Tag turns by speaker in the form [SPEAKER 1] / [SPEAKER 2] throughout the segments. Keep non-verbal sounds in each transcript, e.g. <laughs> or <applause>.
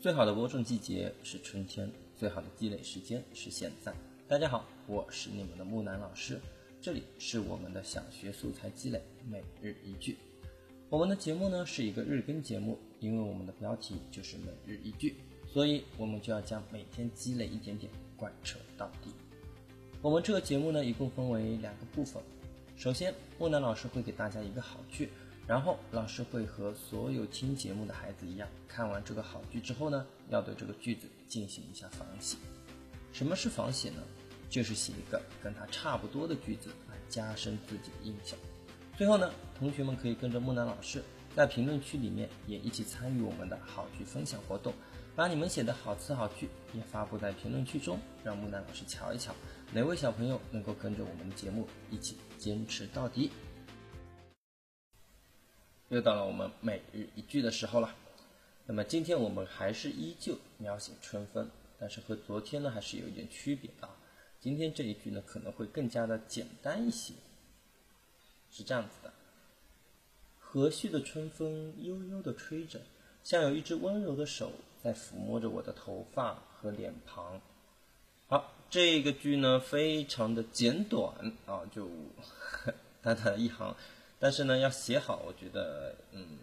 [SPEAKER 1] 最好的播种季节是春天，最好的积累时间是现在。大家好，我是你们的木南老师，这里是我们的小学素材积累每日一句。我们的节目呢是一个日更节目，因为我们的标题就是每日一句，所以我们就要将每天积累一点点贯彻到底。我们这个节目呢一共分为两个部分，首先木南老师会给大家一个好句。然后老师会和所有听节目的孩子一样，看完这个好句之后呢，要对这个句子进行一下仿写。什么是仿写呢？就是写一个跟它差不多的句子来加深自己的印象。最后呢，同学们可以跟着木南老师在评论区里面也一起参与我们的好句分享活动，把你们写的好词好句也发布在评论区中，让木南老师瞧一瞧哪位小朋友能够跟着我们的节目一起坚持到底。又到了我们每日一句的时候了，那么今天我们还是依旧描写春分，但是和昨天呢还是有一点区别的。今天这一句呢可能会更加的简单一些，是这样子的：和煦的春风悠悠的吹着，像有一只温柔的手在抚摸着我的头发和脸庞。好，这个句呢非常的简短啊，就 <laughs> 短短一行。但是呢，要写好，我觉得，嗯，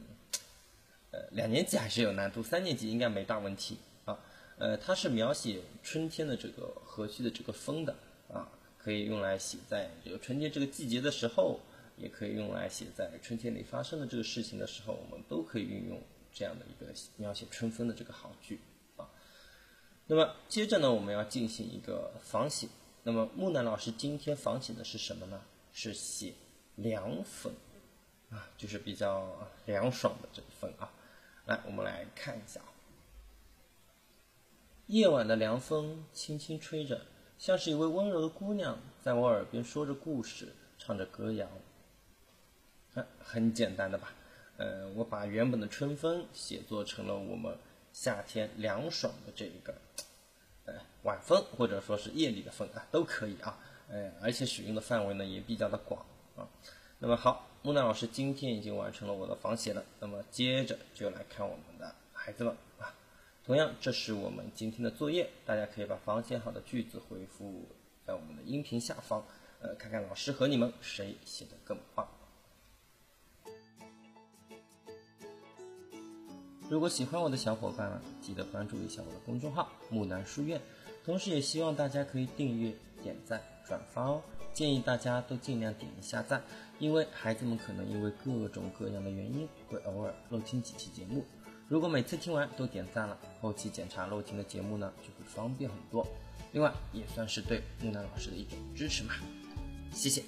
[SPEAKER 1] 呃，两年级还是有难度，三年级应该没大问题啊。呃，它是描写春天的这个和煦的这个风的啊，可以用来写在这个春天这个季节的时候，也可以用来写在春天里发生的这个事情的时候，我们都可以运用这样的一个描写春风的这个好句啊。那么接着呢，我们要进行一个仿写。那么木南老师今天仿写的是什么呢？是写。凉风，啊，就是比较凉爽的这一份啊。来，我们来看一下。夜晚的凉风轻轻吹着，像是一位温柔的姑娘在我耳边说着故事，唱着歌谣。啊，很简单的吧？呃，我把原本的春风写作成了我们夏天凉爽的这一个，呃，晚风或者说是夜里的风啊，都可以啊。呃，而且使用的范围呢也比较的广。啊，那么好，木兰老师今天已经完成了我的仿写了。那么接着就来看我们的孩子们啊，同样这是我们今天的作业，大家可以把仿写好的句子回复在我们的音频下方，呃，看看老师和你们谁写的更棒。如果喜欢我的小伙伴，记得关注一下我的公众号木兰书院，同时也希望大家可以订阅、点赞、转发哦。建议大家都尽量点一下赞，因为孩子们可能因为各种各样的原因会偶尔漏听几期节目。如果每次听完都点赞了，后期检查漏听的节目呢就会方便很多。另外也算是对木兰老师的一种支持嘛，谢谢。